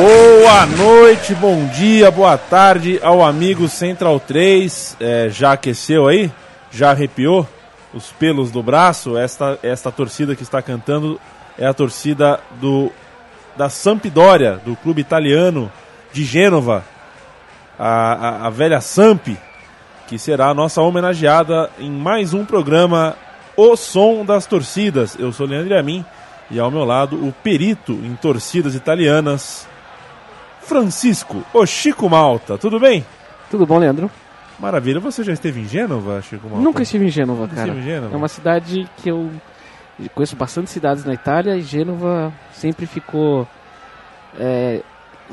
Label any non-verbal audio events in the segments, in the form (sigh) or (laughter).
Boa noite, bom dia, boa tarde ao amigo Central 3. É, já aqueceu aí? Já arrepiou os pelos do braço? Esta, esta torcida que está cantando é a torcida do da Sampdoria, do clube italiano de Gênova, a, a, a velha Samp, que será a nossa homenageada em mais um programa O Som das Torcidas. Eu sou Leandro Amin e ao meu lado o perito em torcidas italianas, Francisco, o Chico Malta. Tudo bem? Tudo bom, Leandro? Maravilha. Você já esteve em Gênova, Chico Malta? Nunca estive em Gênova, Nunca cara. em Gênova? É uma cidade que eu conheço bastante cidades na Itália e Gênova sempre ficou é,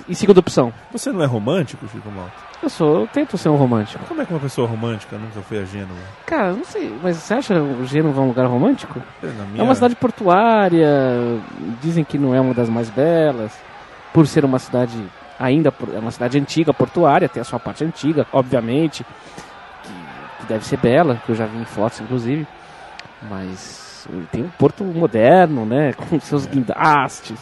em segunda opção. Você não é romântico, Chico Malta? Eu sou, eu tento ser um romântico. Como é que uma pessoa romântica nunca foi a Gênova? Cara, não sei, mas você acha o Gênova um lugar romântico? Minha- É uma cidade portuária, dizem que não é uma das mais belas, por ser uma cidade ainda, é uma cidade antiga, portuária, tem a sua parte antiga, obviamente, que, que deve ser bela, que eu já vi em fotos, inclusive, mas tem um porto moderno, né, (laughs) com seus guindastes,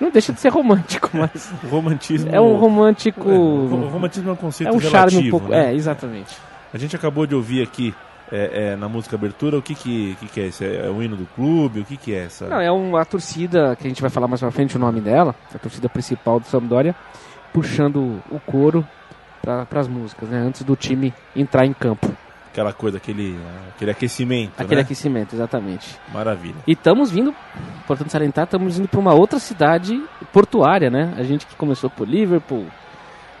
não deixa de ser romântico, (laughs) mas romantismo... é um romântico, O romantismo é um conceito é um charme relativo, um pouco, né? é, exatamente. A gente acabou de ouvir aqui é, é, na música abertura o que que, que, que é isso? É o hino do clube? O que que é essa? Não, é uma torcida que a gente vai falar mais pra frente o nome dela, a torcida principal do Sampdoria, puxando o coro para as músicas, né? Antes do time entrar em campo. Aquela coisa, aquele, aquele aquecimento, Aquele né? aquecimento, exatamente. Maravilha. E estamos vindo, importante salientar, estamos indo para uma outra cidade portuária, né? A gente que começou por Liverpool,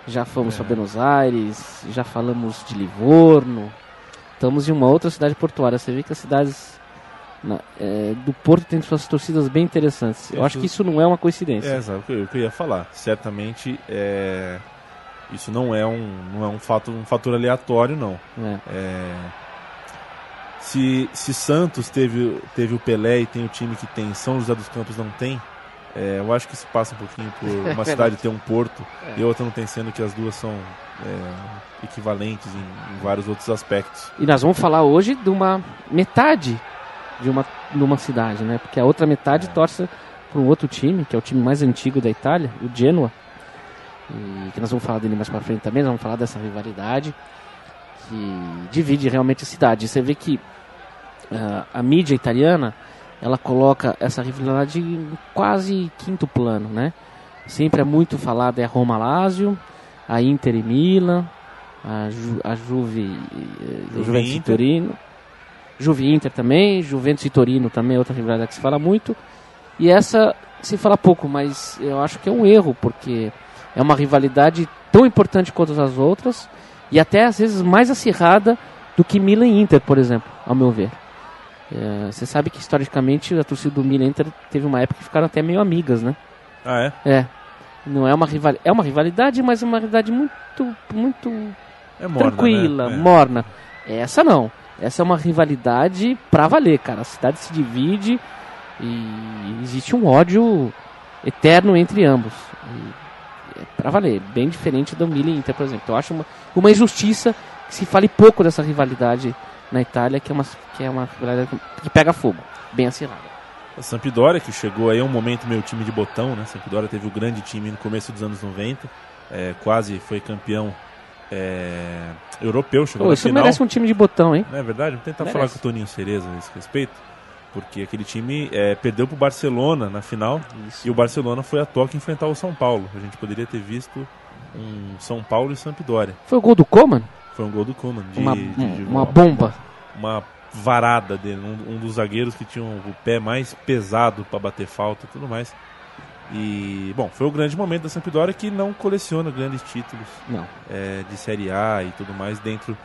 já fomos É. para Buenos Aires, já falamos de Livorno. Estamos em uma outra cidade portuária. Você vê que as cidades na- é, do Porto têm suas torcidas bem interessantes. Eu acho que isso não é uma coincidência. É, exato, o que eu- eu ia falar. Certamente, é, isso não é um, não é um, fato, um fator aleatório, não. É. É, se, se Santos teve, teve o Pelé e tem o time que tem, São José dos Campos não tem, é, eu acho que isso passa um pouquinho por (laughs) uma cidade ter um porto É. e outra não tem, sendo que as duas são é, equivalentes em, em vários outros aspectos. E nós vamos falar hoje de uma metade de uma, de uma cidade, né? Porque a outra metade torce para um outro time, que é o time mais antigo da Itália, o Genoa. E que nós vamos falar dele mais para frente também, nós vamos falar dessa rivalidade que divide realmente a cidade. Você vê que ah, a mídia italiana ela coloca essa rivalidade em quase quinto plano, né? Sempre é muito falada é a Roma Lazio, a Inter e Milan, a, Ju, a Juve, Juve Juventus. Torino, Juve Inter também, Juventus e Torino também outra rivalidade que se fala muito. E essa se fala pouco, mas eu acho que é um erro, porque é uma rivalidade tão importante quanto as outras e até às vezes mais acirrada do que Milan e Inter, por exemplo, ao meu ver. É, Você sabe que historicamente a torcida do Milan e Inter teve uma época que ficaram até meio amigas, né? Ah, é? É. Não é uma rivalidade, é uma rivalidade, mas é uma rivalidade muito muito É morna, tranquila, né? É. morna. Essa não. Essa é uma rivalidade pra valer, cara. A cidade se divide e existe um ódio eterno entre ambos. E é pra valer. Bem diferente do Milan Inter, por exemplo. Eu acho uma, uma injustiça que se fale pouco dessa rivalidade na Itália, que é uma, que é uma rivalidade que pega fogo. Bem acirrada. A Sampdoria, que chegou aí a um momento meio time de botão, né? Sampdoria teve o grande time no começo dos anos 90, é, quase foi campeão é, europeu, chegou Pô, na isso final. merece um time de botão, hein? Não é verdade? Vou tentar Merece. falar com o Toninho Cereza a esse respeito, porque aquele time é, perdeu pro Barcelona na final Isso. e o Barcelona foi a toque enfrentar o São Paulo. A gente poderia ter visto um São Paulo e Sampdoria. Foi o gol do Coman? Foi um gol do Koeman. De, Uma, de- de- uma bomba. uma varada dele, um, um dos zagueiros que tinha o pé mais pesado para bater falta e tudo mais. E, bom, foi o grande momento da Sampdoria que não coleciona grandes títulos Não. é, de Série A e tudo mais dentro,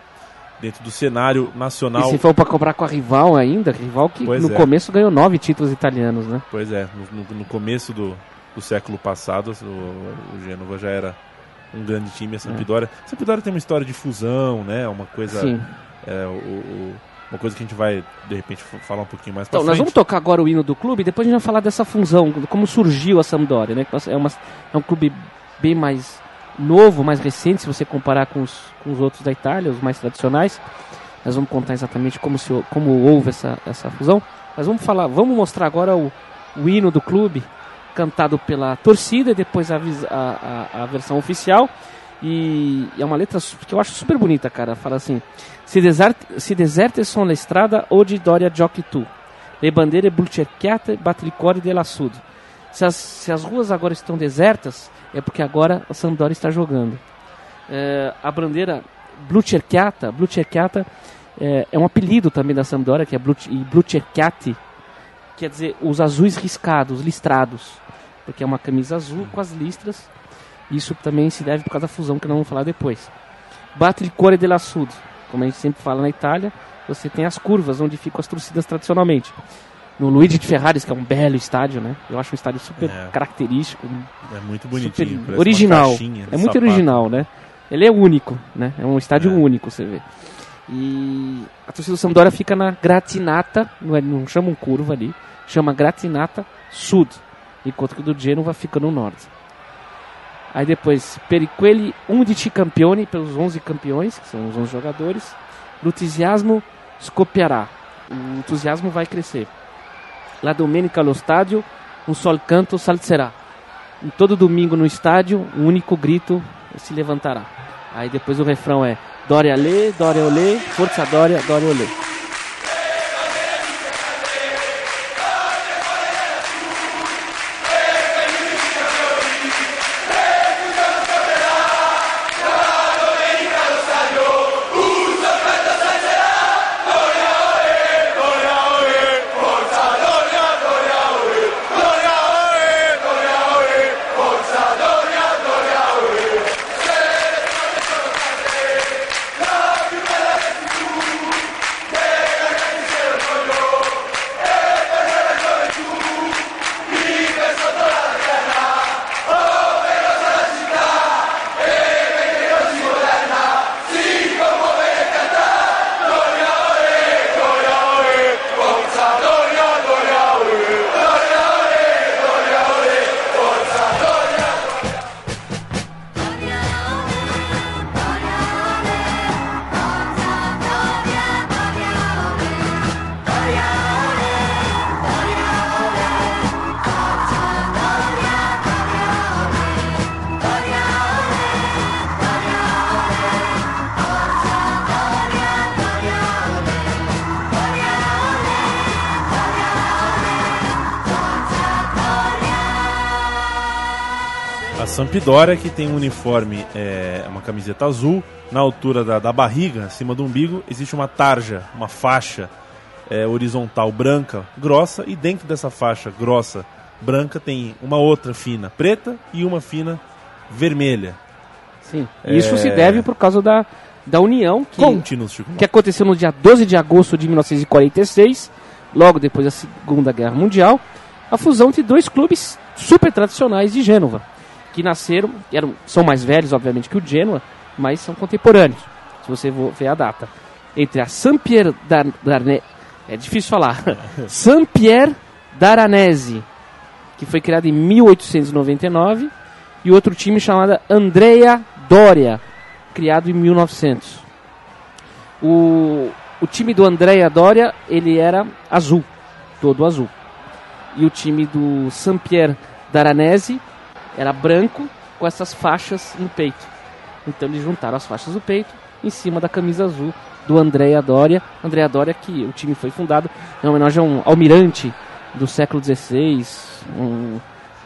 dentro do cenário nacional. E se for pra comprar com a rival ainda, rival que Pois no é. começo ganhou nove títulos italianos, né? Pois é, no, no- no começo do, do século passado, o, o Gênova já era um grande time, a Sampdoria. A Sampdoria tem uma história de fusão, né? Uma coisa, Sim. é, o- o- uma coisa que a gente vai, de repente, falar um pouquinho mais pra Então, nós frente. vamos tocar agora o hino do clube e depois a gente vai falar dessa fusão, como surgiu a Sampdoria, né? É, uma, é um clube bem mais novo, mais recente, se você comparar com os, com os outros da Itália, os mais tradicionais. Nós vamos contar exatamente como, se, como houve essa, essa fusão. Mas vamos falar, vamos mostrar agora o, o hino do clube, cantado pela torcida, e depois a, a, a, a versão oficial. E, é uma letra que eu acho super bonita, cara. Fala assim: Se, desert, se deserte sono la strada, oggi Doria giochi tu. Le bandiere bulcerchiate, batticore della Sud. Se as, se as ruas agora estão desertas, é porque agora a Sampdoria está jogando. É, a bandeira Blucerchiata, Blucerchiata é, é um apelido também da Sampdoria, que é Blu, Blucerchiati, quer dizer os azuis riscados, listrados, porque é uma camisa azul com as listras. Isso também se deve por causa da fusão que nós vamos falar depois. Batticore della Sud, como a gente sempre fala na Itália, você tem as curvas onde ficam as torcidas tradicionalmente. No Luigi de Ferraris, que é um belo estádio, né? Eu acho um estádio super É. característico, É muito bonitinho. original. de É muito sapato. original, né? Ele é único, né? É um estádio É. único, você vê. E a torcida do Sampdoria fica na Gratinata, não, é, não chamam curva ali, chama Gratinata Sud, enquanto que o do Genova fica no norte. Aí depois, per quelli 11 campioni, pelos 11 campeões, que são os 11 jogadores, l'entusiasmo scoppierà. O entusiasmo vai crescer. La domenica allo stadio, un sol canto salzerà. Em todo domingo no estádio, um único grito se levantará. Aí depois o refrão é Dória Lê, Dória Olê, Força Dória, Dória Olê. A Sampdoria que tem um uniforme, é, uma camiseta azul, na altura da, da barriga, acima do umbigo, existe uma tarja, uma faixa é, horizontal branca, grossa, e dentro dessa faixa grossa, branca, tem uma outra fina preta e uma fina vermelha. Sim. E Isso se deve por causa da, da união que, que aconteceu no dia 12 de agosto de 1946, logo depois da Segunda Guerra Mundial, a fusão entre dois clubes super tradicionais de Gênova, que nasceram, eram, são mais velhos, obviamente, que o Genoa, mas são contemporâneos, se você vo- ver a data. Entre a Saint-Pierre Dar- Darne... É difícil falar. (laughs) Saint-Pierre Daranese, que foi criado em 1899, e outro time chamado Andrea Doria, criado em 1900. O, o time do Andrea Doria, ele era azul, todo azul. E o time do Saint-Pierre Daranese era branco com essas faixas no peito. Então eles juntaram as faixas do peito em cima da camisa azul do Andrea Doria. Andrea Doria que o time foi fundado em homenagem a um almirante do século XVI, um,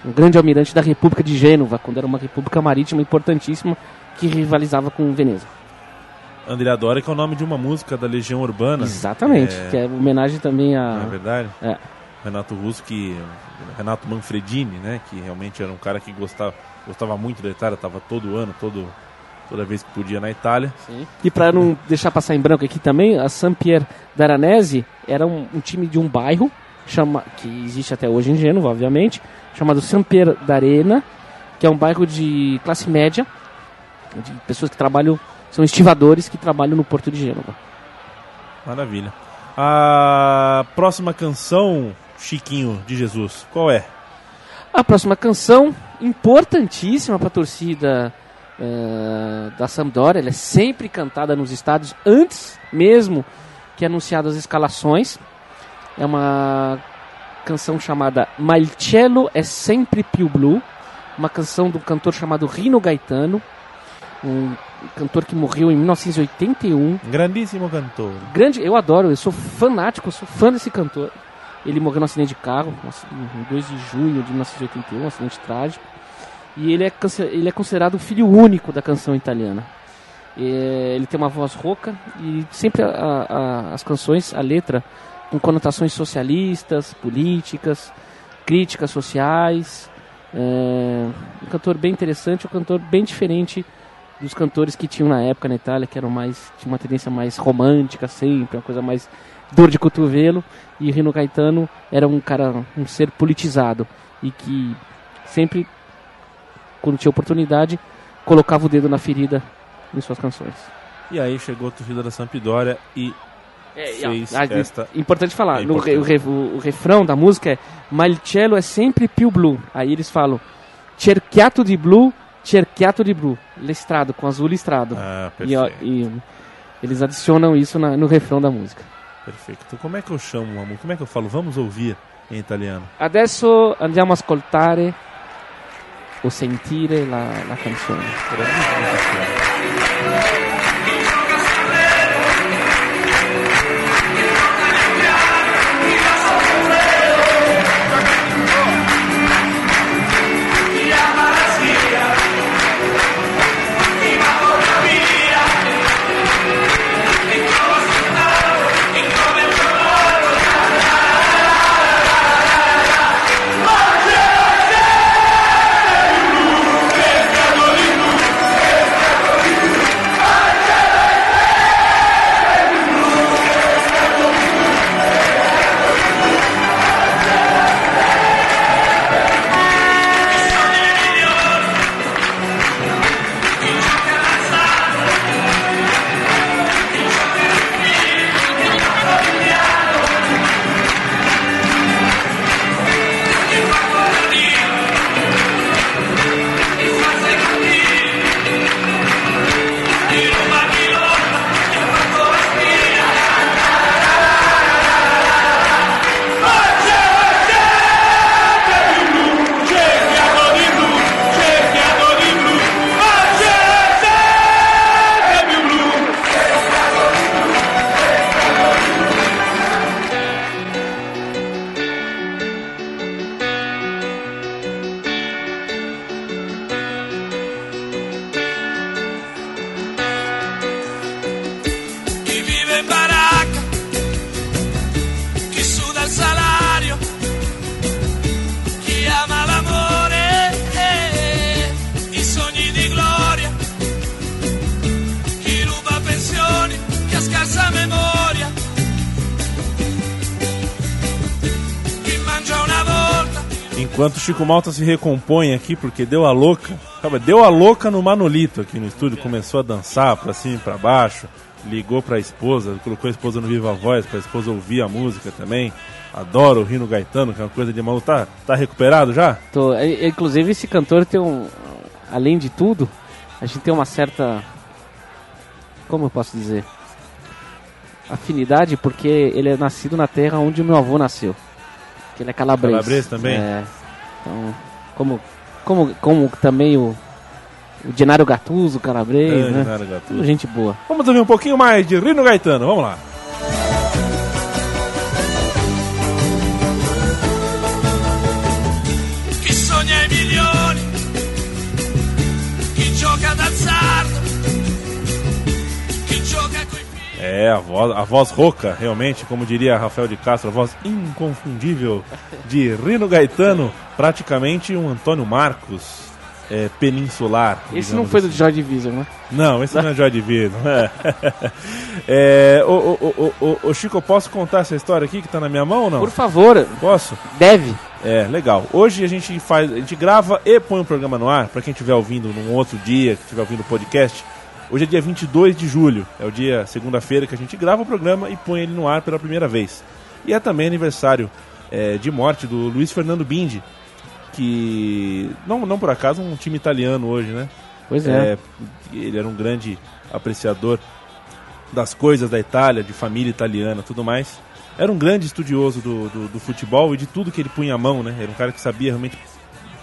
um grande almirante da República de Gênova, quando era uma república marítima importantíssima que rivalizava com Veneza. Andrea Doria, que é o nome de uma música da Legião Urbana. Exatamente, É. que é homenagem também a... Não é verdade? É. Renato Russo, que Renato Manfredini, né, que realmente era um cara que gostava, gostava muito da Itália, estava todo ano, todo, toda vez que podia na Itália. E para não deixar passar em branco aqui também, a Saint-Pierre d'Aranese era um, um time de um bairro, chama, que existe até hoje em Gênova, obviamente, chamado Saint-Pierre d'Arena, que é um bairro de classe média, de pessoas que trabalham, são estivadores que trabalham no porto de Gênova. Maravilha. A próxima canção, Chiquinho de Jesus, qual é? A próxima canção, importantíssima para a torcida eh, da Sampdoria, ela é sempre cantada nos estádios antes mesmo que anunciadas as escalações. É uma canção chamada Ma il cielo è sempre più blu, uma canção do cantor chamado Rino Gaetano, um cantor que morreu em 1981. Um grandíssimo cantor. Grande, eu adoro, eu sou fanático, eu sou fã desse cantor. Ele morreu num acidente de carro, em 2 de junho de 1981, um acidente trágico. E ele é, ele é considerado o filho único da canção italiana. É, ele tem uma voz rouca e sempre a- a- as canções, a letra, com conotações socialistas, políticas, críticas sociais. É, um cantor bem interessante, um cantor bem diferente dos cantores que tinham na época na Itália, que eram mais tinha uma tendência mais romântica sempre, uma coisa mais dor de cotovelo, e Rino Gaetano era um cara, um ser politizado e que sempre quando tinha oportunidade colocava o dedo na ferida em suas canções. E aí chegou a torcida da Sampdoria e fez Ah, esta... Importante falar, É no importante. o, re- o- o refrão da música é Ma il cielo è sempre più blu. Aí eles falam cerchiato di blu, cerchiato di blu. Listrado, com azul listrado. Ah, E, ó, e eles adicionam isso na- no refrão da música. Perfeito. Então, como é que eu chamo uma música? Como é que eu falo? Vamos ouvir em italiano. Adesso andiamo a ascoltare o sentire la, la canzone. Enquanto o Chico Malta se recompõe aqui, porque deu a louca. Calma, deu a louca no Manolito aqui no estúdio. Começou a dançar pra cima e pra baixo. Ligou pra esposa, colocou a esposa no Viva Voz pra esposa ouvir a música também. Adoro o Rino Gaetano, que é uma coisa de maluco. Tá, tá recuperado já? Tô- é- é, inclusive esse cantor tem um, além de tudo, a gente tem uma certa, como eu posso dizer, afinidade porque ele é nascido na terra onde o meu avô nasceu, que ele é calabrês. Calabrês também? É. Então, como, como, como também o, o Genaro Gattuso, calabrês, É, né? Tudo gente boa. Vamos ouvir um pouquinho mais de Rino Gaetano, vamos lá. É, a voz, a voz rouca, realmente, como diria Rafael de Castro, a voz inconfundível de Rino Gaetano, praticamente um Antônio Marcos é, peninsular. Esse não foi do assim. Joy Division, né? Não, esse não é Joy Division. (laughs) É. É, ô, ô, ô, ô, ô, Chico, posso contar essa história aqui que tá na minha mão ou não? Por favor, Posso? deve. É, legal. Hoje a gente faz, a gente grava e põe o programa no ar, pra quem estiver ouvindo num outro dia, que estiver ouvindo o podcast. Hoje é dia 22 de julho, é o dia segunda-feira que a gente grava o programa e põe ele no ar pela primeira vez. E é também aniversário é, de morte do Luiz Fernando Bindi, que não, não por acaso um time italiano hoje, né? Pois é. É, ele era um grande apreciador das coisas da Itália, de família italiana, tudo mais. Era um grande estudioso do, do, do futebol e de tudo que ele punha a mão, né? Era um cara que sabia realmente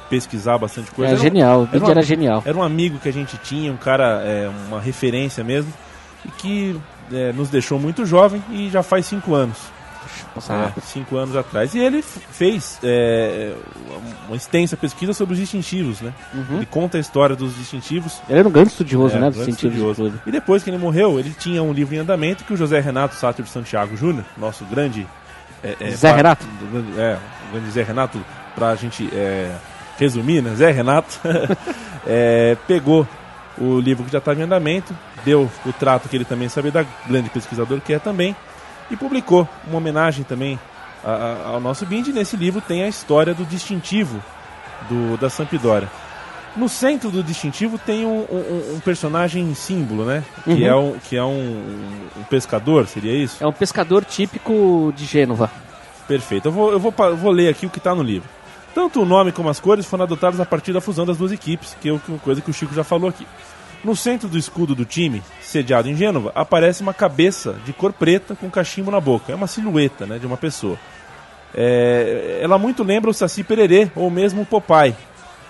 pesquisar bastante coisa. Era Era um- genial, o era era genial. Era um amigo que a gente tinha, um cara, é, uma referência mesmo, e que é, nos deixou muito jovem e já faz cinco anos. Passa É, cinco anos atrás. E ele fez é, uma extensa pesquisa sobre os distintivos, né? Uhum. Ele conta a história dos distintivos Ele era um grande estudioso, é, né? um grande estudioso. E depois que ele morreu, ele tinha um livro em andamento que o José Renato Sátiro de Santiago Júnior, nosso grande. é, é, Zé Renato? É, o grande Zé Renato, pra gente resumir, né? Zé Renato (laughs) é, pegou o livro que já estava em andamento, deu o trato que ele também sabia da grande pesquisador que é também, e publicou uma homenagem também a- a- ao nosso Bindi. Nesse livro tem a história do distintivo do, da Sampdoria. No centro do distintivo tem um, um- um personagem símbolo, né? Que Uhum. é, um, que é um, um pescador, seria isso? É um pescador típico de Gênova. Perfeito. Eu vou, eu vou, eu vou ler aqui o que está no livro. Tanto o nome como as cores foram adotados a partir da fusão das duas equipes, que é uma coisa que o Chico já falou aqui. No centro do escudo do time, sediado em Gênova, aparece uma cabeça de cor preta com cachimbo na boca. É uma silhueta né, de uma pessoa. É, ela muito lembra o Saci Pererê ou mesmo o Popeye.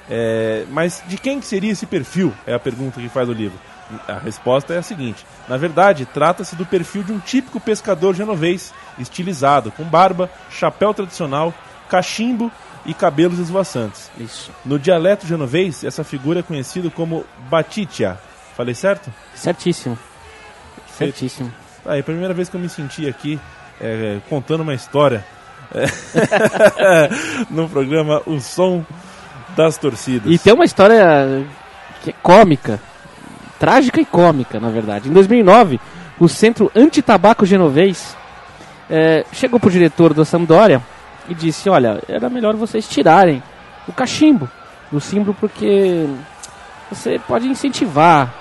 É, mas de quem que seria esse perfil? É a pergunta que faz o livro. A resposta é a seguinte: na verdade, trata-se do perfil de um típico pescador genovês, estilizado, com barba, chapéu tradicional, cachimbo e cabelos esvoaçantes. Isso. No dialeto genovês, essa figura é conhecida como Batitia. Falei certo? Certíssimo. Certíssimo. Aí, a primeira vez que eu me senti aqui é, contando uma história é, (laughs) no programa O Som das Torcidas. E tem uma história que é cômica, trágica e cômica, na verdade. Em 2009, o Centro Antitabaco Genovês eh, chegou pro diretor da Sampdoria e disse: Olha, era melhor vocês tirarem o cachimbo do símbolo porque você pode incentivar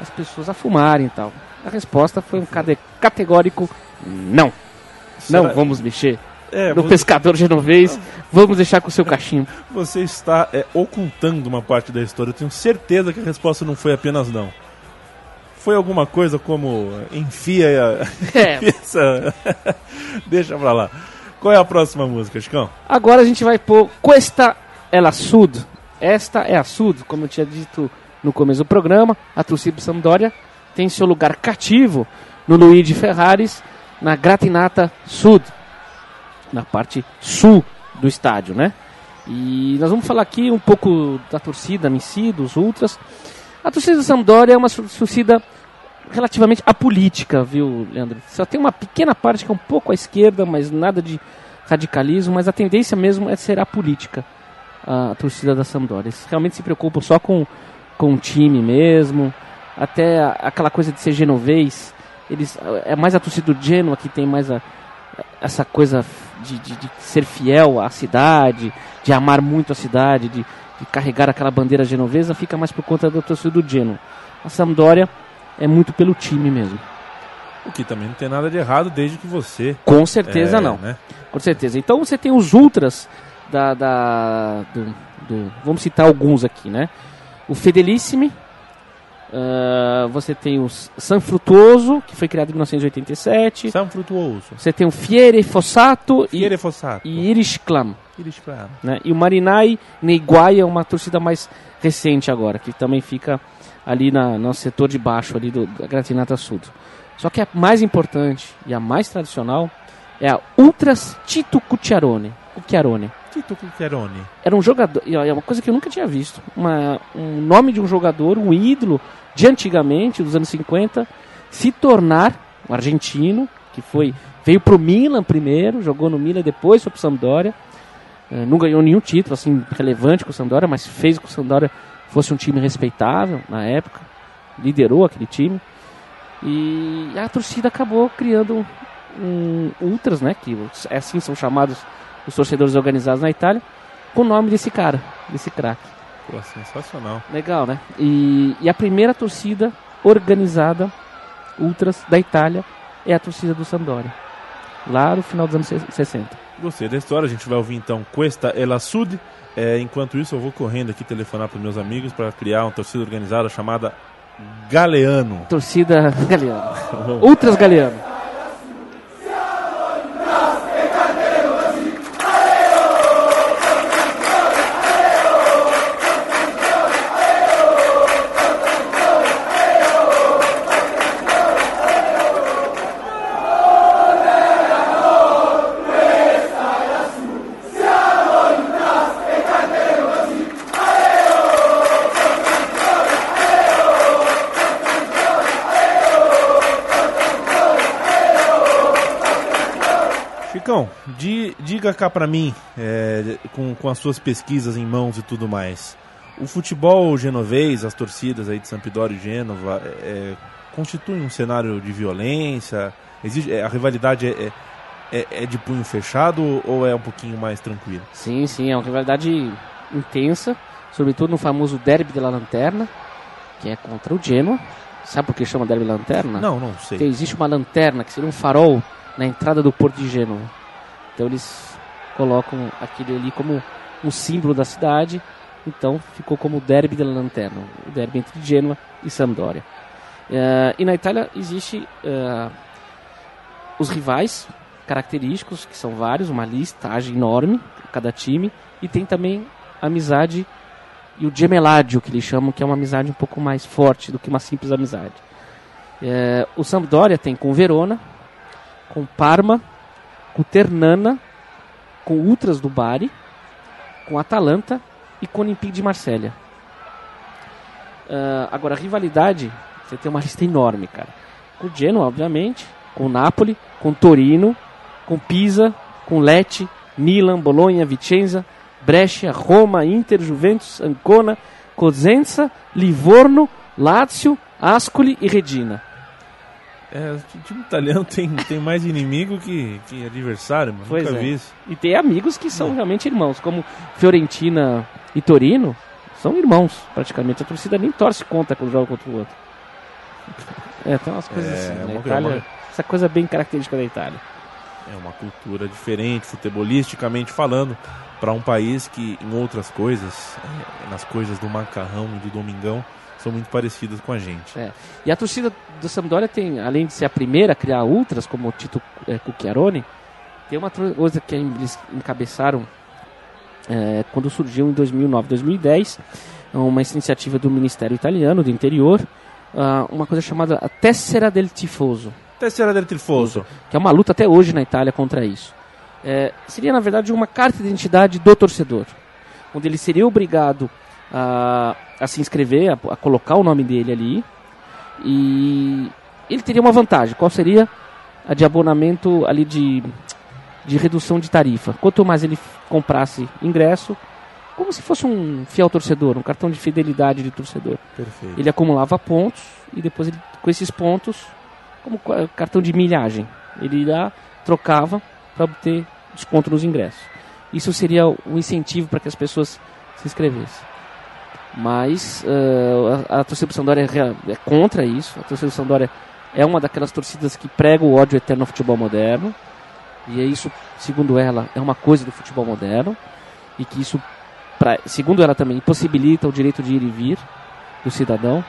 as pessoas a fumarem e tal. A resposta foi um categórico não. Não Será- vamos mexer É, no você, pescador genovês, vamos deixar com o seu cachimbo. você está é, ocultando uma parte da história. Eu tenho certeza que a resposta não foi apenas não. Foi alguma coisa como enfia É, (laughs) essa. (laughs) Deixa pra lá. Qual é a próxima música, Chicão? Agora a gente vai pôr Questa é la Sud. Esta é a Sud, como eu tinha dito no começo do programa. A torcida do Sampdoria tem seu lugar cativo no Luigi Ferraris, na Gratinata Sud, na parte sul do estádio, né? E nós vamos falar aqui um pouco da torcida em si, dos ultras. A torcida do Sampdoria é uma torcida relativamente apolítica, viu, Leandro? Só tem uma pequena parte que é um pouco à esquerda, mas nada de radicalismo, mas a tendência mesmo é ser apolítica, a torcida da Sampdoria. Eles realmente se preocupam só com, com o time mesmo, até aquela coisa de ser genovês, eles, é mais a torcida do Genoa que tem mais a, essa coisa de, de- de ser fiel à cidade, de amar muito a cidade, de, de carregar aquela bandeira genovesa, fica mais por conta da torcida do Genoa. A Sampdoria é muito pelo time mesmo. O que também não tem nada de errado desde que você. Com certeza é, não. Né? Com certeza. Então você tem os ultras da, da- do, do- vamos citar alguns aqui, né? O Fedelissimi, ah, você tem o San Frutuoso, que foi criado em 1987. São frutuoso. Você tem o Fiere Fossato e, Fiere Fossato. e Irish Clam. Iris Claro. Né? E o Marinai Neiguai é uma torcida mais recente agora, que também fica ali na, no setor de baixo ali do, da Gratinata Sul. Só que a mais importante e a mais tradicional é a Ultras Tito Cucciarone. Cucciarone. Tito Cucchiarone. Era um jogador, é uma coisa que eu nunca tinha visto, uma, um nome de um jogador, um ídolo de antigamente, dos anos 50, se tornar um argentino, que foi veio pro Milan primeiro, jogou no Milan, depois foi pro Sampdoria. Eh, não ganhou nenhum título assim relevante com o Sampdoria, mas fez com o Sampdoria fosse um time respeitável na época, liderou aquele time. E a torcida acabou criando um, ultras, né, que assim são chamados os torcedores organizados na Itália, com o nome desse cara, desse craque. Pô, sensacional. Legal, né? E, e a primeira torcida organizada ultras da Itália é a torcida do Sampdoria, lá no final dos anos se- 60. Gostei da história, a gente vai ouvir então Questa e la Sud. É, enquanto isso, eu vou correndo aqui telefonar para meus amigos para criar uma torcida organizada chamada Galeano. Torcida Galeano. (laughs) Ultras Galeano. Diga cá pra mim, é, com, com as suas pesquisas em mãos e tudo mais, o futebol genovês, as torcidas aí de Sampdoria e Gênova, é, constituem um cenário de violência? Existe, é, a rivalidade é, é, é- é de punho fechado ou é um pouquinho mais tranquilo? Sim, sim, é uma rivalidade intensa, sobretudo no famoso Derby de la Lanterna, que é contra o Genoa. Sabe por que chama Derby da Lanterna? Não, não Porque sei. existe uma lanterna que seria um farol na entrada do porto de Gênova. Então eles colocam aquele ali como um símbolo da cidade. Então ficou como o Derby della Lanterna, o derby entre Gênova e Sampdoria. Eh, e na Itália existe eh, os rivais característicos, que são vários, uma listagem enorme, cada time, e tem também a amizade e o gemeládio, que eles chamam, que é uma amizade um pouco mais forte do que uma simples amizade. É, o Sampdoria tem com Verona, com Parma, com Ternana, com Ultras do Bari, com Atalanta e com Olympique de Marselha. Ah, agora, rivalidade, você tem uma lista enorme, cara. Com o Genoa, obviamente, com o Napoli, com o Torino, com Pisa, com Lecce, Milan, Bologna, Vicenza, Brescia, Roma, Inter, Juventus, Ancona, Cosenza, Livorno, Lazio, Ascoli e Regina. É, o time italiano tem, tem mais inimigo que, que adversário, mano. Pois Nunca é. vi isso. E tem amigos que são realmente irmãos, como Fiorentina e Torino, são irmãos, praticamente. A torcida nem torce contra quando joga contra o outro. É, tem umas coisas É, assim. uma Na coisa- Itália, uma- essa coisa bem característica da Itália. É uma cultura diferente, futebolisticamente falando, para um país que em outras coisas, é, nas coisas do macarrão e do domingão, são muito parecidas com a gente. É. E a torcida do Sampdoria tem, além de ser a primeira a criar ultras, como o Tito é, Cucchiarone, tem uma coisa que eles encabeçaram é, quando surgiu em 2009, 2010, uma iniciativa do Ministério Italiano do Interior, ah, uma coisa chamada a Tessera del Tifoso, Terceira del Tifoso. que é uma luta até hoje na Itália contra isso. É, seria, na verdade, uma carta de identidade do torcedor, onde ele seria obrigado a, a se inscrever, a, a colocar o nome dele ali, e ele teria uma vantagem. Qual seria a de abonamento ali de, de redução de tarifa? Quanto mais ele comprasse ingresso, como se fosse um fiel torcedor, um cartão de fidelidade de torcedor. Perfeito. Ele acumulava pontos e depois ele, com esses pontos, como ca- cartão de milhagem, ele ia trocava para obter desconto nos ingressos. Isso seria um incentivo para que as pessoas se inscrevessem. Mas eh, a, a torcida do Sampdoria é, é contra isso. A torcida do Sampdoria é uma daquelas torcidas que prega o ódio eterno ao futebol moderno. E é isso, segundo ela, é uma coisa do futebol moderno. E que isso, pra, segundo ela também, impossibilita o direito de ir e vir do cidadão.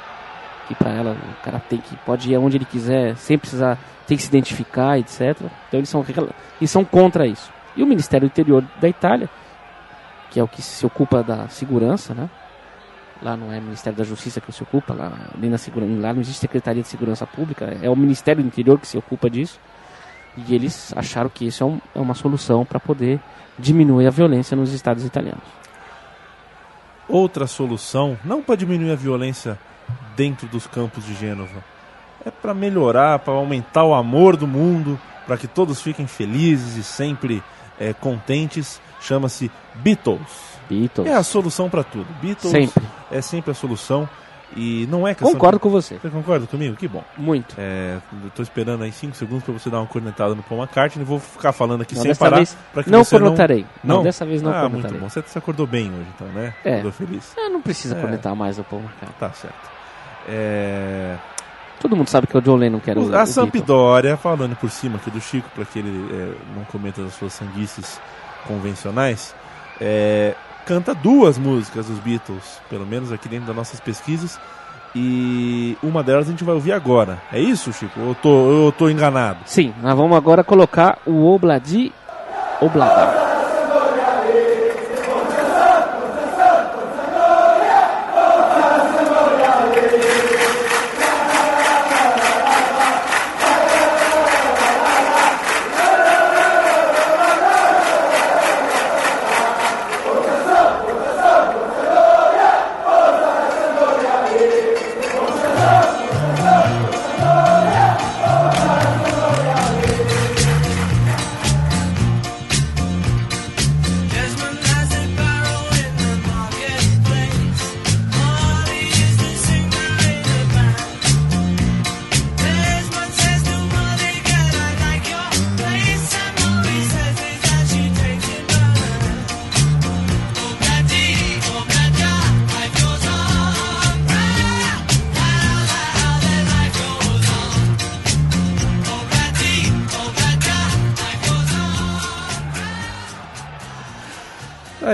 Que para ela o cara tem que pode ir aonde ele quiser, sem precisar, tem que se identificar, etc. Então eles são, eles são contra isso. E o Ministério do Interior da Itália, que é o que se ocupa da segurança, né? Lá não é Ministério da Justiça que se ocupa, lá, nem na segura, lá não existe Secretaria de Segurança Pública, é o Ministério do Interior que se ocupa disso. E eles acharam que isso é, um- é uma solução para poder diminuir a violência nos estados italianos. Outra solução, não para diminuir a violência dentro dos campos de Gênova, é para melhorar, para aumentar o amor do mundo, para que todos fiquem felizes e sempre é, contentes. Chama-se Beatles. Beatles. É a solução para tudo. Beatles Sempre. é sempre a solução e não é questão Concordo com você. Você concorda comigo? Que bom. Muito. É, tô esperando aí 5 segundos para você dar uma cornetada no Paul McCartney. Vou ficar falando aqui Não, sem parar. vez pra que não cornetarei. Não, Não, dessa vez não ah, cornetarei. muito bom. Você se acordou bem hoje, então, né? É. Acordou feliz. Ah, não precisa É. cornetar mais o Paul McCartney. Tá certo. É... Todo mundo sabe que é o John Lennon que era o, a o Beatle. Sampdoria, falando por cima aqui do Chico, para que ele é, não cometa as suas sanguices convencionais, é, canta duas músicas dos Beatles, pelo menos aqui dentro das nossas pesquisas, e uma delas a gente vai ouvir agora. É isso, Chico? Eu tô, eu tô enganado? Sim, nós vamos agora colocar o Obladi Oblada.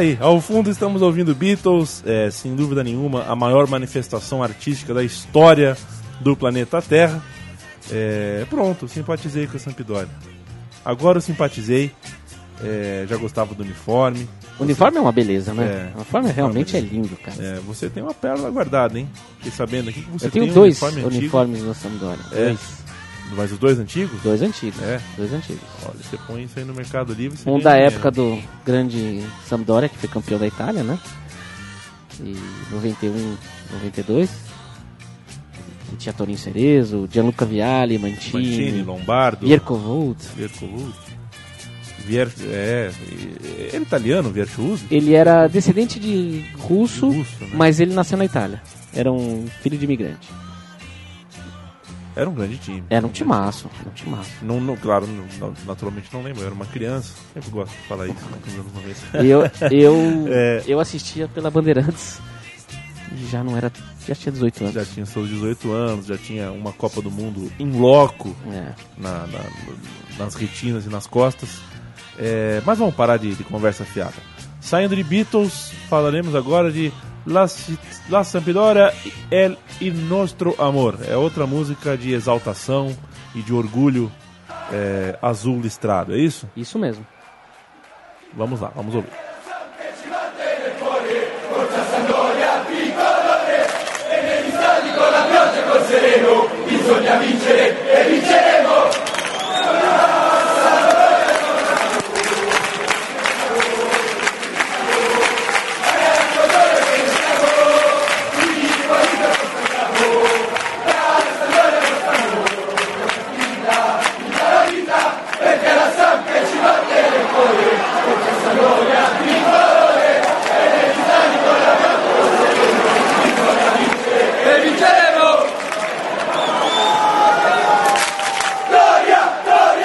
Aí, ao fundo estamos ouvindo Beatles, é, sem dúvida nenhuma, a maior manifestação artística da história do planeta Terra. É, pronto, simpatizei com a Sampdoria. Agora eu simpatizei, é, já gostava do uniforme. O uniforme é uma beleza, né? É. O uniforme realmente é lindo, cara. É, você tem uma pérola guardada, hein? Fiquei sabendo aqui que você Eu tenho tem dois um uniforme antigo. uniformes no Sampdoria. É. Dois. Mas os dois antigos? Dois antigos. É. Dois antigos. Olha, você põe isso aí no Mercado Livre. Um da dinheiro. época do grande Sampdoria, que foi campeão da Itália, né? E 91, 92. E tinha Torinho Cerezo, Gianluca Vialli, Mantini, Mantini, Lombardo, Mirko Volt. Viercolucci. Vier, é, e- ele é italiano, Vierchuzzi? Ele era descendente de russo, Russo, né? mas ele nasceu na Itália. Era um filho de imigrante. Era um grande time. Era um timaço, era um timaço. Não, não, claro, não- naturalmente não lembro, eu era uma criança. Sempre gosto de falar isso nos anos 90. Eu, eu, (laughs) É. eu assistia pela Bandeirantes e já não era. Já tinha 18 anos. Já tinha seus 18 anos, já tinha uma Copa do Mundo em loco É. na- na- nas retinas e nas costas. É, mas vamos parar de, de conversa fiada. Saindo de Beatles, falaremos agora de La, La Sampdoria El Il Nostro Amor. É outra música de exaltação e de orgulho é, azul listrado, é isso? Isso mesmo. Vamos lá, vamos ouvir.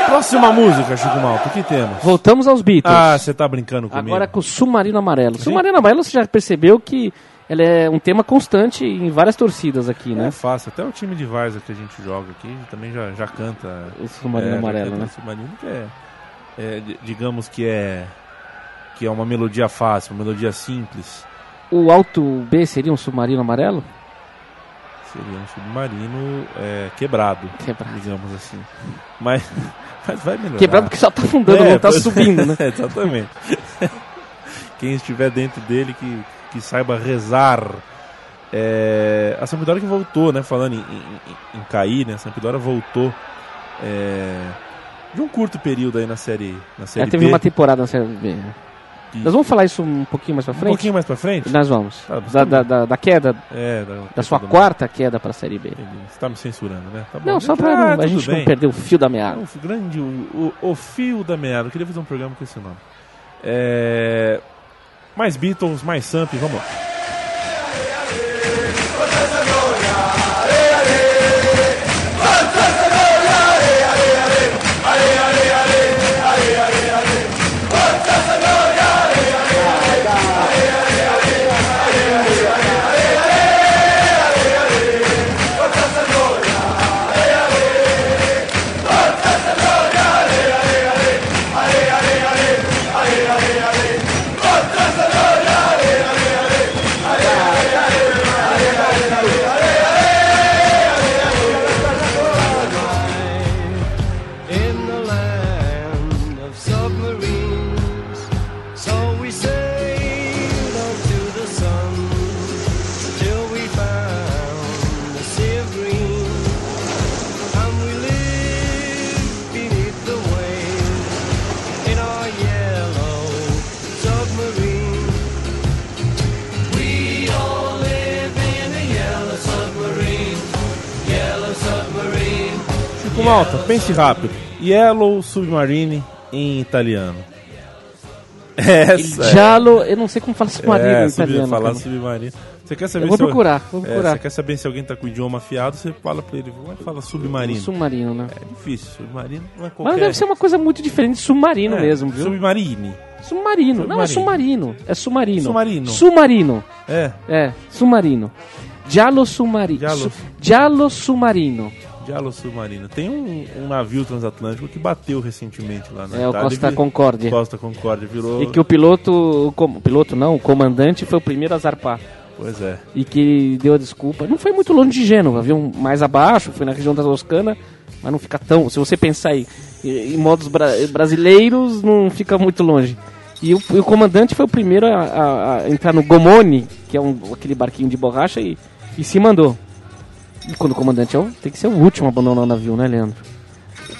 Próxima música, Chico Malto, o que temos? Voltamos aos Beatles. Ah, você tá brincando comigo. Agora com o Submarino Amarelo. Submarino Amarelo você já percebeu que ela é um tema constante em várias torcidas aqui, é né? fácil, até o time de Varsa que a gente joga aqui também já, já canta. O Submarino já Amarelo, né? o Submarino que é, é, di- digamos que é que é uma melodia fácil, uma melodia simples. O Alto B seria um Submarino Amarelo? Seria um submarino é, quebrado, Quebrado. digamos assim. Mas, (laughs) mas vai melhorar. Quebrado porque só tá afundando, É, não tá pois- subindo, né? (laughs) Exatamente. Quem estiver dentro dele que, que saiba rezar. É, a Sampdoria que voltou, né? Falando em, em- em cair, né? A Sampdoria voltou é, de um curto período aí na série, na série Ela teve B. uma temporada na Série B. né? Nós vamos falar isso um pouquinho mais pra Um frente? pouquinho mais pra frente? Nós vamos. Tá, Da, da, da- da queda, É, da, da sua quarta queda pra Série B. Entendi. Você tá me censurando, né? Tá. Não, só pra Ah, não- a gente bem. não perder o fio da meada. O grande, o, o, o fio da meada. Eu queria fazer um programa com esse nome. É... Mais Beatles, mais Samp, vamos lá. Chico Malta, pense rápido. Yellow Submarine em italiano. (laughs) Essa é. Giallo, eu não sei como fala submarino é, em sub- italiano. falar cara. submarino. Você quer saber Eu vou se procurar, vou É, procurar. você quer saber se alguém tá com o idioma afiado, você fala pra ele, é que fala submarino? Submarino, né? É difícil, submarino não é qualquer... Mas deve ser uma coisa muito diferente de submarino É, mesmo, viu? Submarine. Submarino. Não, é Submarino. submarino. É submarino. Submarino. Submarino. É, É, submarino. Giallo submarino. Giallo. Su- Giallo submarino. Diálogo Submarino. Tem um, um navio transatlântico que bateu recentemente lá na É o Itália. Costa e vi- Concórdia. Costa Concórdia virou... E que o piloto, o com- o piloto não, o comandante foi o primeiro a zarpar. Pois é. E que deu a desculpa. Não foi muito longe de Gênova, viu? Mais abaixo, foi na região da Toscana, mas não fica tão. Se você pensar em, em modos bra- brasileiros, não fica muito longe. E o, o comandante foi o primeiro a, a- a entrar no Gomone, que é um, aquele barquinho de borracha, e, e se mandou. E quando o comandante é o, tem que ser o último a abandonar o navio, né, Leandro?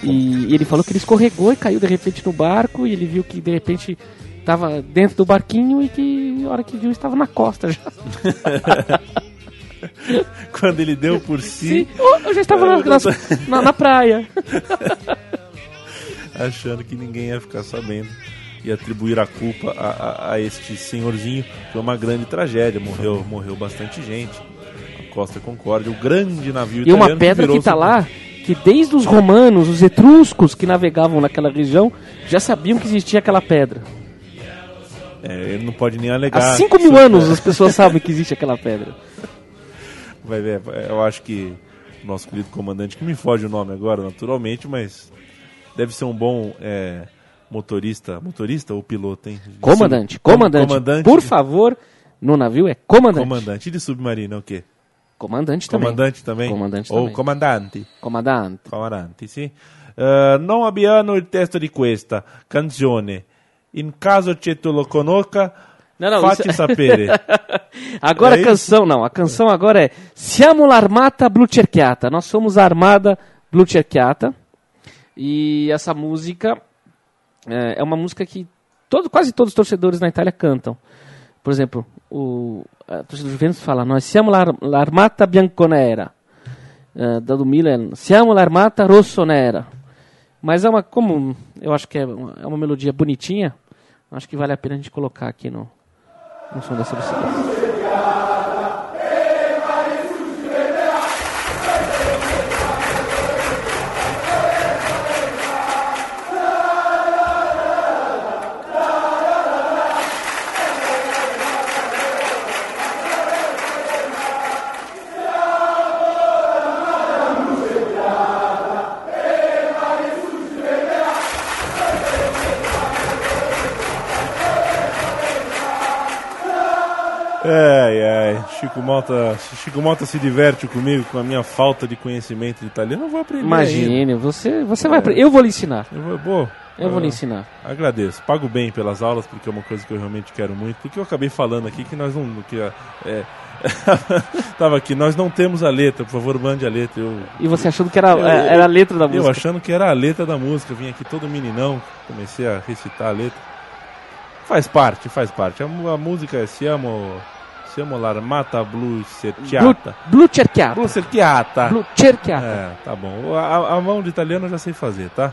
E, e ele falou que ele escorregou e caiu de repente no barco, e ele viu que de repente estava dentro do barquinho e que a hora que viu estava na costa já. (laughs) Quando ele deu por si, Sim, oh, eu já estava na, nas- na, na praia. (laughs) achando que ninguém ia ficar sabendo e atribuir a culpa a, a, a este senhorzinho. Foi uma grande tragédia, morreu, morreu bastante gente. Costa Concórdia, o grande navio E uma italiano pedra que tá sub- lá, que desde os romanos, os etruscos que navegavam naquela região, já sabiam que existia aquela pedra. É, ele não pode nem alegar. Há 5 mil Isso- anos (laughs) as pessoas sabem que existe aquela pedra. (laughs) Vai ver, eu acho que o nosso querido comandante, que me foge o nome agora, naturalmente, mas deve ser um bom é, motorista. Motorista ou piloto, hein? Comandante, comandante, comandante por favor, no navio é comandante. Comandante de submarino é o quê? Comandante também. Comandante também? Comandante Ou também. comandante. Comandante. Comandante, sì. Eh, non abbiamo il testo di questa canzone. In caso ce tu lo conosca, Não, não, facci isso- (laughs) sapere. Agora É a canção, não, a canção agora é Siamo l'armata blu cerchiata. Nós somos a armada blu cerchiata. E essa música é, é uma música que todo, quase todos os torcedores na Itália cantam. Por exemplo, o a torcida do Juventus fala Nós siamo l'ar- l'armata bianconera. É, da do Milan, Siamo l'armata rossonera. Mas é uma, como eu acho que é uma, é uma melodia bonitinha, acho que vale a pena a gente colocar aqui no, no som dessa bicicleta. Chico Malta, Chico Malta se diverte comigo com a minha falta de conhecimento de italiano. Eu vou aprender ainda. Imagine, você, você vai aprender. Eu vou lhe ensinar. Eu vou, vou. Eu vou Ah, lhe ensinar. Agradeço. Pago bem pelas aulas, porque é uma coisa que eu realmente quero muito. Porque eu acabei falando aqui que nós não. Que, é, (laughs) tava aqui, nós não temos a letra, por favor, mande a letra. Eu, E você achando que era, Eu- é, era a letra da eu música. achando que era a letra da música. Vim aqui todo meninão, comecei a recitar a letra. Faz parte, faz parte. A, a música é Siamo, siamo l'armata blu Blu, cerchiata. Blu cerchiata. Blu cerchiata. Blu cerchiata. É, tá bom. A, a mão de italiano eu já sei fazer, tá?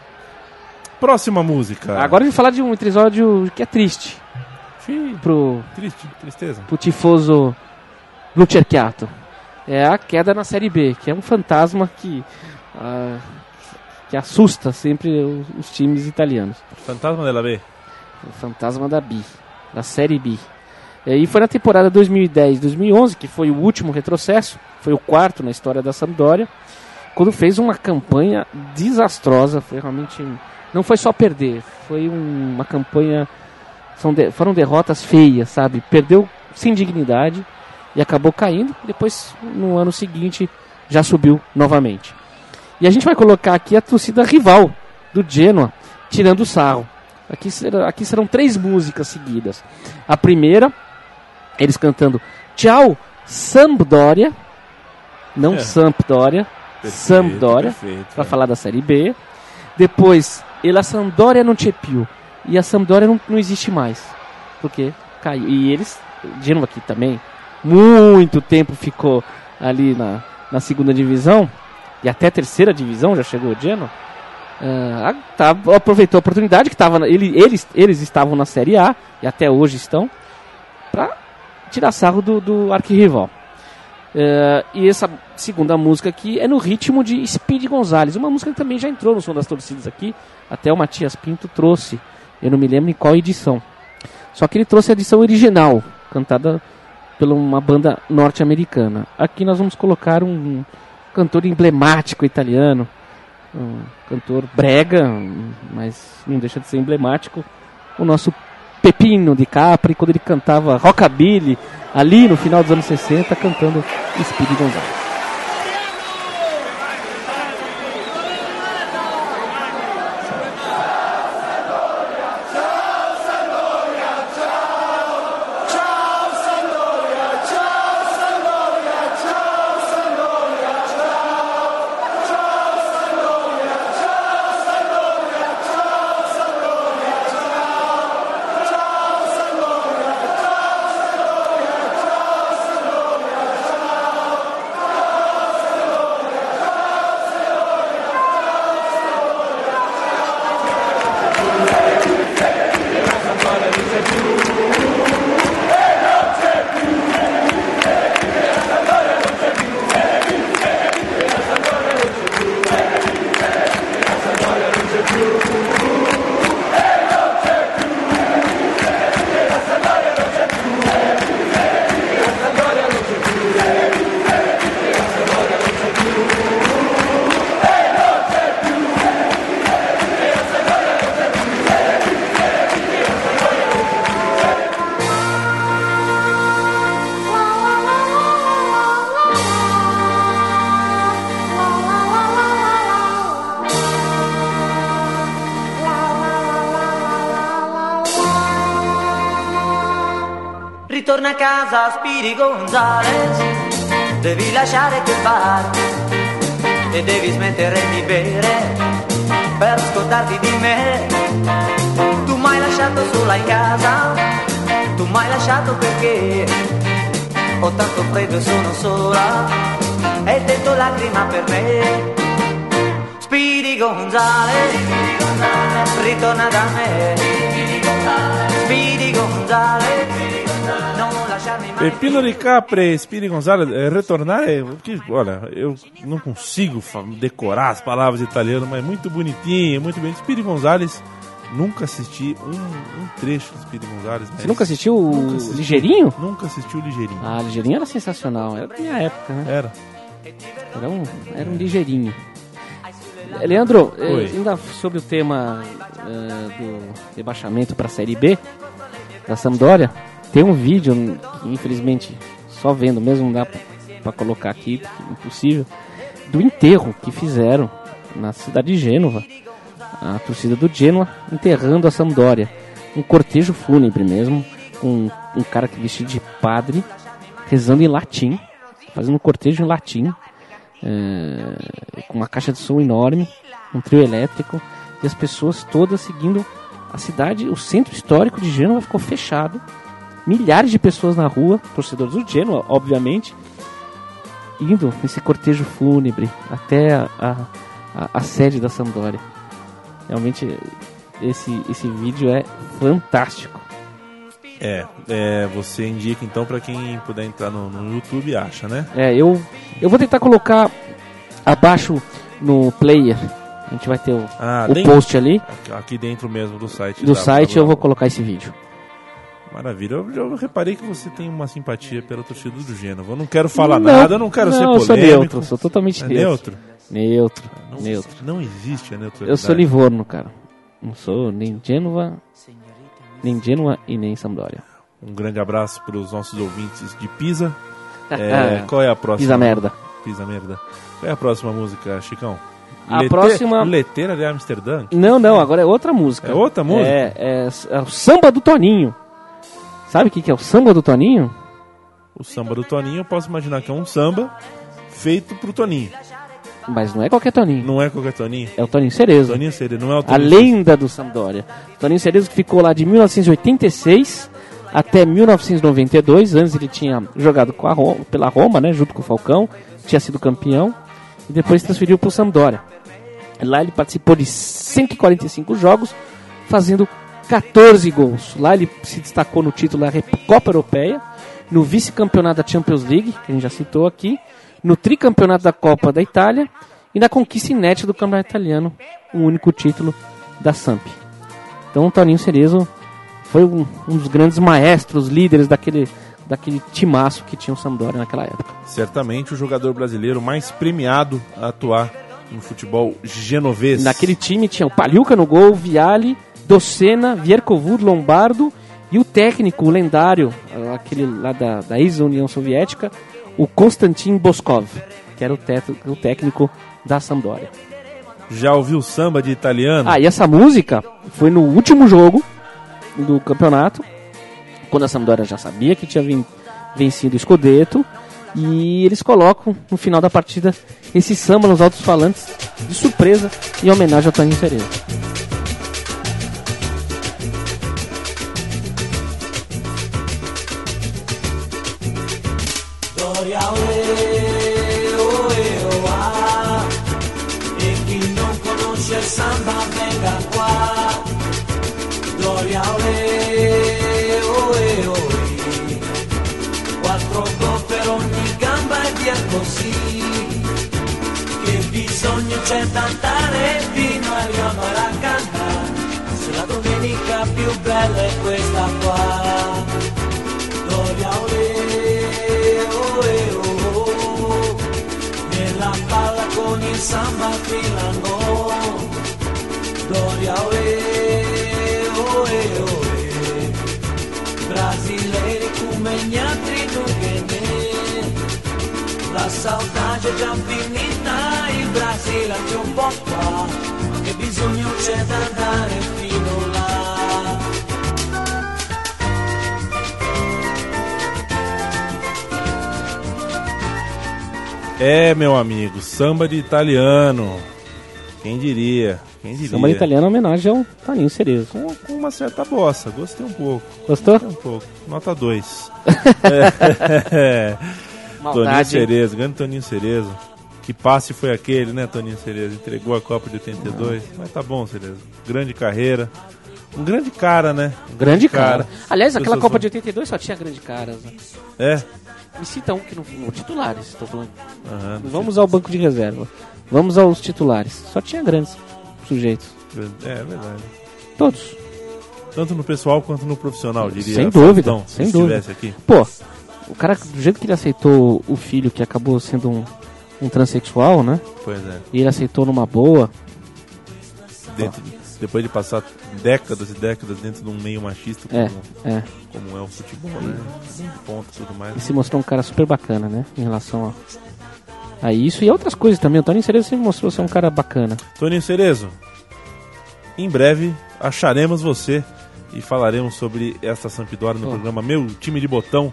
Próxima música. Agora a gente falar de um episódio que é triste pro, triste, tristeza. pro tifoso Blu cerchiato. É a queda na Série B, que é um fantasma que, ah, que assusta sempre os, os times italianos. Fantasma della B. O fantasma da B, da Série B. E foi na temporada 2010-2011, que foi o último retrocesso, foi o quarto na história da Sampdoria, quando fez uma campanha desastrosa, foi realmente não foi só perder, foi um- uma campanha são de- foram derrotas feias, sabe? Perdeu sem dignidade e acabou caindo. Depois no ano seguinte já subiu novamente. E a gente vai colocar aqui a torcida rival do Genoa, tirando o sarro. Aqui, será- aqui serão três músicas seguidas. A primeira, eles cantando Tchau, Sampdoria. Não É. Sampdoria, Sampdoria, perfeito, para é. falar da Série B. Depois, E la Sampdoria non c'è più. E a Sampdoria não, não existe mais. Porque caiu. E eles, de novo aqui também, muito tempo ficou ali na, na segunda divisão. E até a terceira divisão já chegou o Genoa. Ah, tá, aproveitou a oportunidade que tava, ele, eles, eles estavam na Série A e até hoje estão para tirar sarro do, do arquirrival. Eh, e essa segunda música aqui é no ritmo de Speed Gonzalez, uma música que também já entrou no som das torcidas aqui. Até o Matias Pinto trouxe, eu não me lembro em qual edição. Só que ele trouxe a edição original, cantada por uma banda norte-americana. Aqui nós vamos colocar um cantor emblemático italiano, um cantor brega, mas não deixa de ser emblemático, o nosso Pepino de Capri, quando ele cantava rockabilly, ali no final dos anos 60, cantando Speed Gonzalez. Ritorna a casa, Spiri Gonzales, devi lasciare quel bar e devi smettere di bere per ascoltarti di me. Tu m'hai lasciato sola in casa, tu m'hai lasciato perché ho tanto freddo e sono sola e il tetto lacrima per me. Spiri Gonzales, ritorna da me. Spiri Pepino de Capri, Speedy Gonzalez, é, retornar é. Que, olha, eu não consigo decorar as palavras italianas, mas é muito bonitinho, muito bem. Speedy Gonzalez, nunca assisti um, um trecho de Speedy Gonzalez. mas- Você nunca assistiu o Nunca assisti. Ligeirinho? Nunca assisti o Ligeirinho. Ah, Ligeirinho era sensacional, era da minha época, né? Era. Era um, era um ligeirinho. Eh, Leandro, eh, Oi. ainda sobre o tema eh, do rebaixamento para a Série B da Sampdoria, tem um vídeo infelizmente só vendo mesmo não dá para colocar aqui, impossível, do enterro que fizeram na cidade de Gênova. A torcida do Genoa enterrando a Sampdoria. Um cortejo fúnebre mesmo, com um cara que vestido de padre, rezando em latim, fazendo um cortejo em latim, é, com uma caixa de som enorme, um trio elétrico, e as pessoas todas seguindo a cidade, o centro histórico de Gênova ficou fechado. Milhares de pessoas na rua, torcedores do Genoa, obviamente, indo nesse cortejo fúnebre até a, a, a- sede da Sampdoria. Realmente, esse, esse vídeo é fantástico. É, é, você indica então pra quem puder entrar no, no YouTube acha, né? É, eu, eu vou tentar colocar abaixo no player. A gente vai ter o, Ah, o post ali. Aqui- dentro mesmo do site. Do site eu vou colocar esse vídeo. Maravilha. Eu, eu reparei que você tem uma simpatia pela torcida do Gênova. Eu não quero falar Não, nada, eu não quero ser não, eu sou polêmico. neutro, sou totalmente É neutro. neutro? Neutro, Não, neutro. não existe a neutralidade. Eu sou Livorno, cara. Não sou nem Genova, nem Genoa e nem Sampdoria. Um grande abraço para os nossos ouvintes de Pisa. (laughs) É, qual é a próxima? Pisa merda. Pisa merda. Qual é a próxima música, Chicão? A próxima- Leteira de Amsterdã? Não, não, agora é outra música. É outra música? É, é, é o samba do Toninho. Sabe o que, que é o samba do Toninho? O samba do Toninho, eu posso imaginar que é um samba feito pro Toninho. Mas não é qualquer Toninho. Não é qualquer Toninho. É o Toninho Cerezo. Toninho seria, não é o A Toninho. lenda do Sampdoria. Toninho Cerezo que ficou lá de 1986 até 1992. Antes ele tinha jogado a Roma, pela Roma, né, junto com o Falcão, tinha sido campeão e depois se transferiu para o Sampdoria. Lá ele participou de 145 jogos, fazendo 14 gols. Lá ele se destacou no título da Copa Europeia, no vice-campeonato da Champions League, que a gente já citou aqui, no tricampeonato da Copa da Itália e na conquista inédita do campeonato italiano, o único título da Samp. Então o Toninho Cerezo foi um, um dos grandes maestros, líderes daquele, daquele timaço que tinha o Sampdoria naquela época. Certamente o jogador brasileiro mais premiado a atuar no futebol genovês. Naquele time tinha o Paliuca no gol, Viali, Docena, Viercovud, Lombardo e o técnico, o lendário, aquele lá da, da ex-União Soviética, o Konstantin Boskov, que era o, teto- o técnico da Sampdoria. Já ouviu samba de italiano? Ah, e essa música foi no último jogo do campeonato, quando a Sampdoria já sabia que tinha ven- vencido o Scudetto, e eles colocam no final da partida esse samba nos altos falantes de surpresa em homenagem ao Toninho Cerezo. Samba venga qua. Gloria ole, c'è d'andare fino a Maracana. Se la domenica più bella è questa qua. Gloria ole, ole, oh, oh. Nella palla con il samba filango Gloria ole, ole, ole Brasileiri come gli altri non che me La saudade è già finita, Brasile anche un po' qua Che bisogno c'è da andare fino là É, meu amigo, samba de italiano. Quem diria? Quem diria? Samba italiano é homenagem ao Toninho Cerezo. Com, com uma certa bossa, gostei um pouco. Gostou? Gostei um pouco. Nota 2. (laughs) (laughs) é. Toninho. Cerezo, grande Toninho Cerezo. Que passe foi aquele, né, Toninho Cerezo? Entregou a Copa de 82. Mas tá bom, Cerezo. Grande carreira. Um grande cara, né? Grande cara. Aliás, aquela Copa são- de 82 só tinha grande caras. Né? É. Me cita um que não, titulares, estou falando. Aham. Vamos ao banco de reserva. Vamos aos titulares. Só tinha grandes sujeitos. É verdade. Todos. Tanto no pessoal quanto no profissional, diria. Sem dúvida, Faustão, sem se dúvida. estivesse aqui. Pô, o cara, do jeito que ele aceitou o filho, que acabou sendo um, um transexual, né? Pois é. E ele aceitou numa boa. Dentro- depois de passar décadas e décadas dentro de um meio machista como É, é. como é o futebol, né? Ponto e tudo mais. E se mostrou um cara super bacana, né? Em relação a, a isso e outras coisas também. O Tony Cerezo sempre mostrou ser um cara bacana. Toninho Cerezo, em breve acharemos você e falaremos sobre esta Sampdoria no Oh. programa Meu Time de Botão,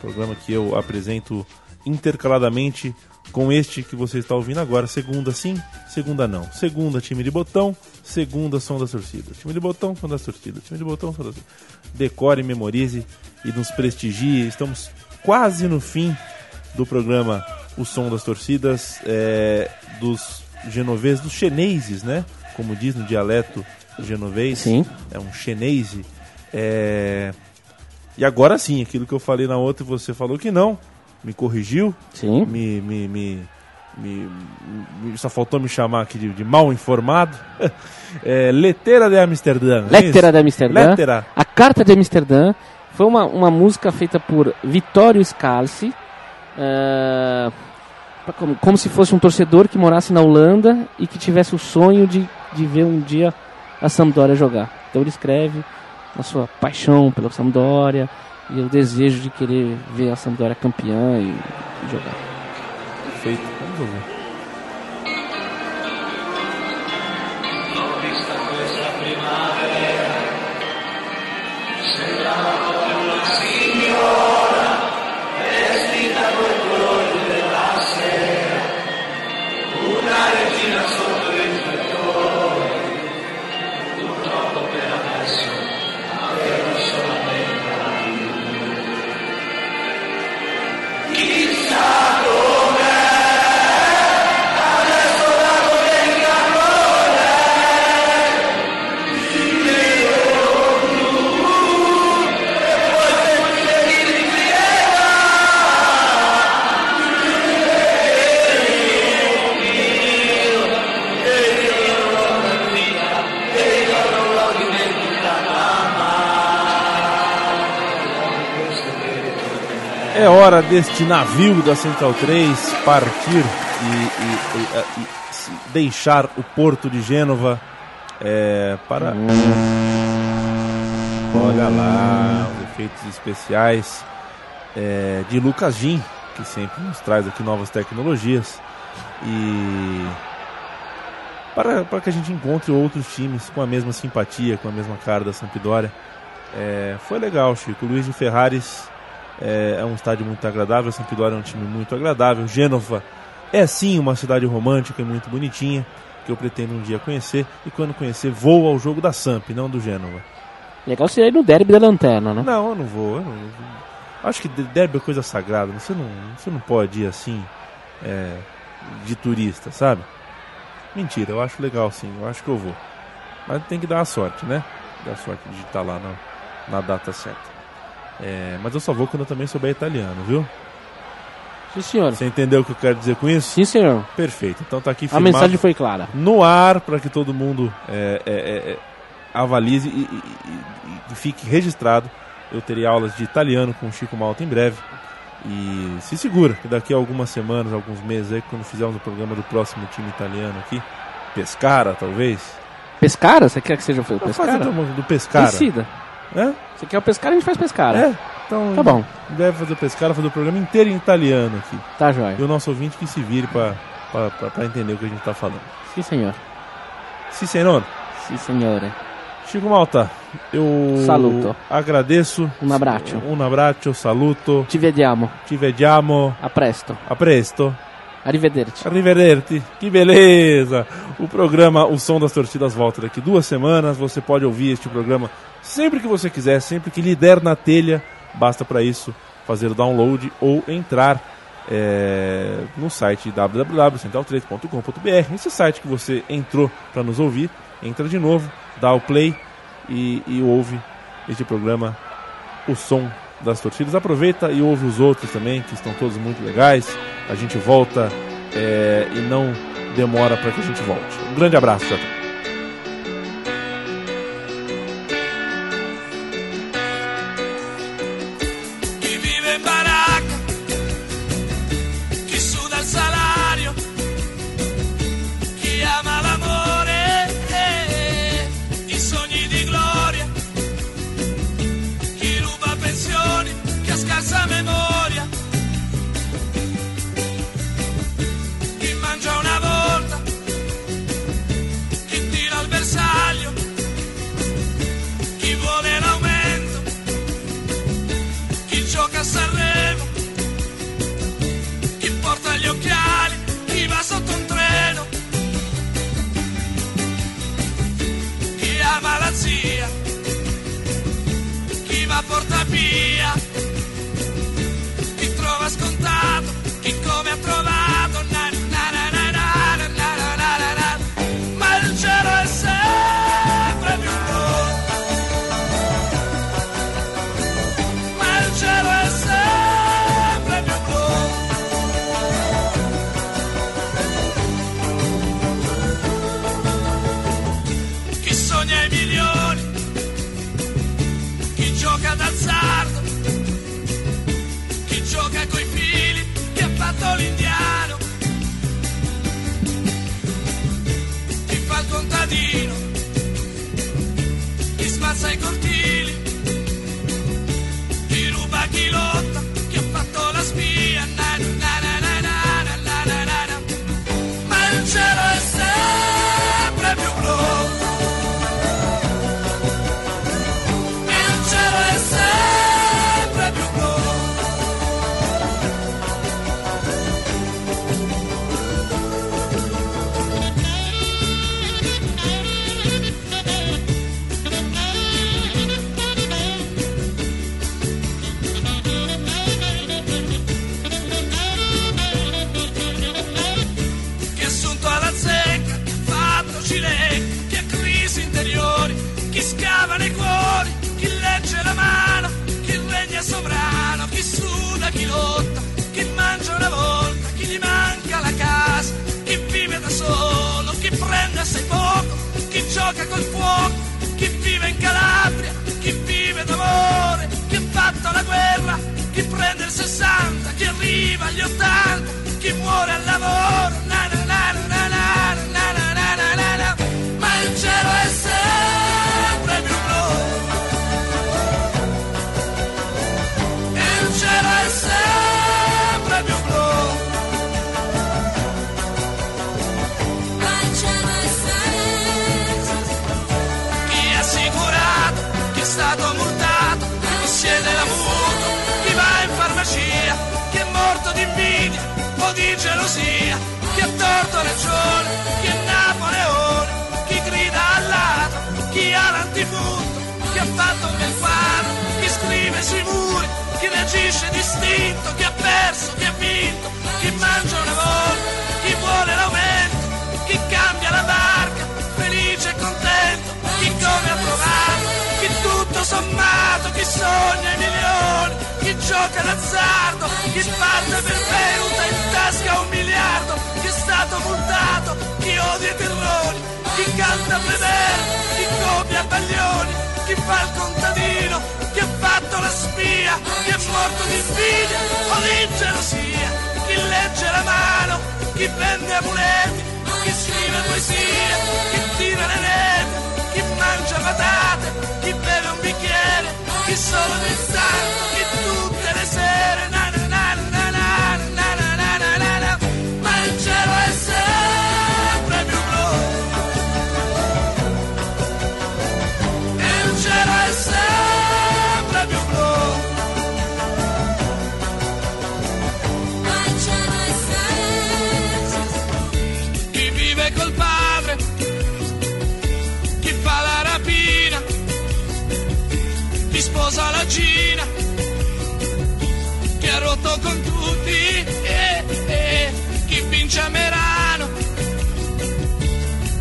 programa que eu apresento intercaladamente com este que você está ouvindo agora. Segunda sim, segunda não. Segunda, time de botão. Segunda, som das torcidas. Time de botão, som das torcidas. Time de botão, som das torcidas. Decore, memorize e nos prestigie. Estamos quase no fim do programa O Som das Torcidas, é, dos genoveses, dos chineses, né? Como diz no dialeto genovês. Sim. É um chinese. É... E agora sim, aquilo que eu falei na outra e você falou que não, me corrigiu, Sim. me, me, me, me- só faltou me chamar aqui de, de mal informado. (laughs) é, Leteira de Amsterdã. é Lettera isso? de Amsterdã. Lettera. A Carta de Amsterdã foi uma, uma música feita por Vittorio Scalzi, pra como, como se fosse um torcedor que morasse na Holanda e que tivesse o sonho de, de ver um dia a Sampdoria jogar. Então ele escreve a sua paixão pela Sampdoria e o desejo de querer ver a Sampdoria campeã e, jogar. Perfeito. Vamos ouvir. É hora deste navio da Central 3 partir e, e- e- e- deixar o porto de Gênova é, para. Olha lá, os efeitos especiais é, de Lucas Jim, que sempre nos traz aqui novas tecnologias. E para, para que a gente encontre outros times com a mesma simpatia, com a mesma cara da Sampdoria. É, foi legal, Chico. Luiz de Ferraris é, é um estádio muito agradável, a Sampdoria é um time muito agradável. Gênova é sim uma cidade romântica e muito bonitinha, que eu pretendo um dia conhecer. E quando conhecer, vou ao jogo da Samp, não do Gênova. Legal seria ir no derby da lanterna, né? Não, eu não vou. eu não- acho que derby é coisa sagrada. Você não, você não pode ir assim é, de turista, sabe? Mentira, eu acho legal sim. Eu acho que eu vou. Mas tem que dar a sorte, né? Dar a sorte de estar lá na, na data certa. É, mas eu só vou quando eu também souber italiano, viu? Sim, senhor. Você entendeu o que eu quero dizer com isso? Sim, senhor. Perfeito. Então tá aqui A mensagem foi clara. no ar para que todo mundo é, é, é, é, avalize e, e- e- e fique registrado. Eu terei aulas de italiano com o Chico Malta em breve. E se segura que daqui a algumas semanas, alguns meses aí, quando fizermos o programa do próximo time italiano aqui, Pescara talvez. Pescara? Você quer que seja o Vamos Pescara? do, do Pescara. Decida. É? Você quer o Pescara, a gente faz Pescara. É? Então Tá bom. deve fazer o Pescara, fazer o programa inteiro em italiano aqui. Tá, joia. E o nosso ouvinte que se vire para entender o que a gente tá falando. Sim, senhor. Sim, senhor. Sim, senhora. Chico Malta, eu Saluto. agradeço. Un abbraccio. Un abbraccio, saluto. Ci vediamo. Ci vediamo. A presto. A presto. Arrivederci. Arrivederci. Que beleza! O programa O Som das Torcidas volta daqui duas semanas. Você pode ouvir este programa sempre que você quiser, sempre que lhe der na telha. Basta para isso fazer o download ou entrar é, no site www.central3.com.br. Esse site que você entrou para nos ouvir, entra de novo, dá o play e, e ouve este programa O Som das Torcidas. Aproveita e ouve os outros também, que estão todos muito legais. A gente volta é, e não demora para que a gente volte. Um grande abraço, tchau, bisogna i milioni, chi gioca d'azzardo, chi gioca coi fili, chi ha fatto l'indiano, chi fa il contadino. Chi prende il 60, chi arriva agli 80, chi muore al lavoro, di gelosia, chi ha torto ragione, chi è Napoleone, chi grida al lato, chi ha l'antifunto, chi ha fatto bel faro, chi scrive sui muri, chi reagisce distinto, chi ha perso, chi ha vinto, chi mangia una volta, gioca d'azzardo, chi parte per venuta in tasca un miliardo, chi è stato multato, chi odia i terrori, chi canta vedere, chi copia baglioni, chi fa il contadino, chi ha fatto la spia, chi è morto di invidia o di gelosia, chi legge la mano, chi vende amuleti, chi scrive poesie, chi tira le reti, chi mangia patate, chi beve un bicchiere, chi solo santo, chi tutte said, and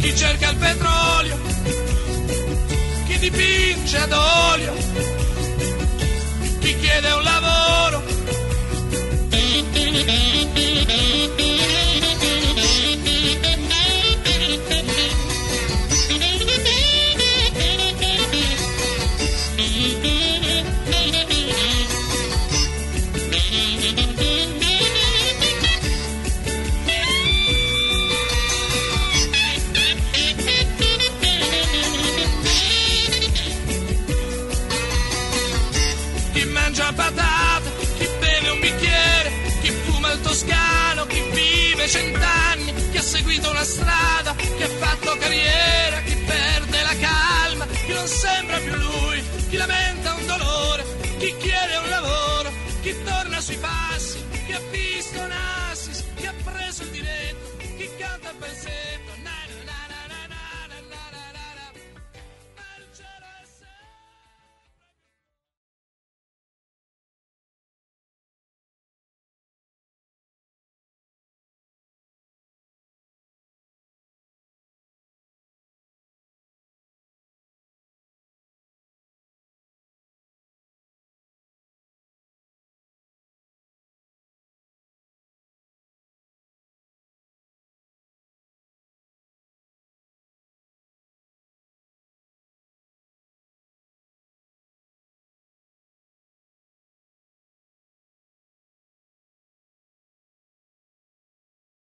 chi cerca il petrolio, chi dipinge ad olio, chi chiede un lavoro. pensé.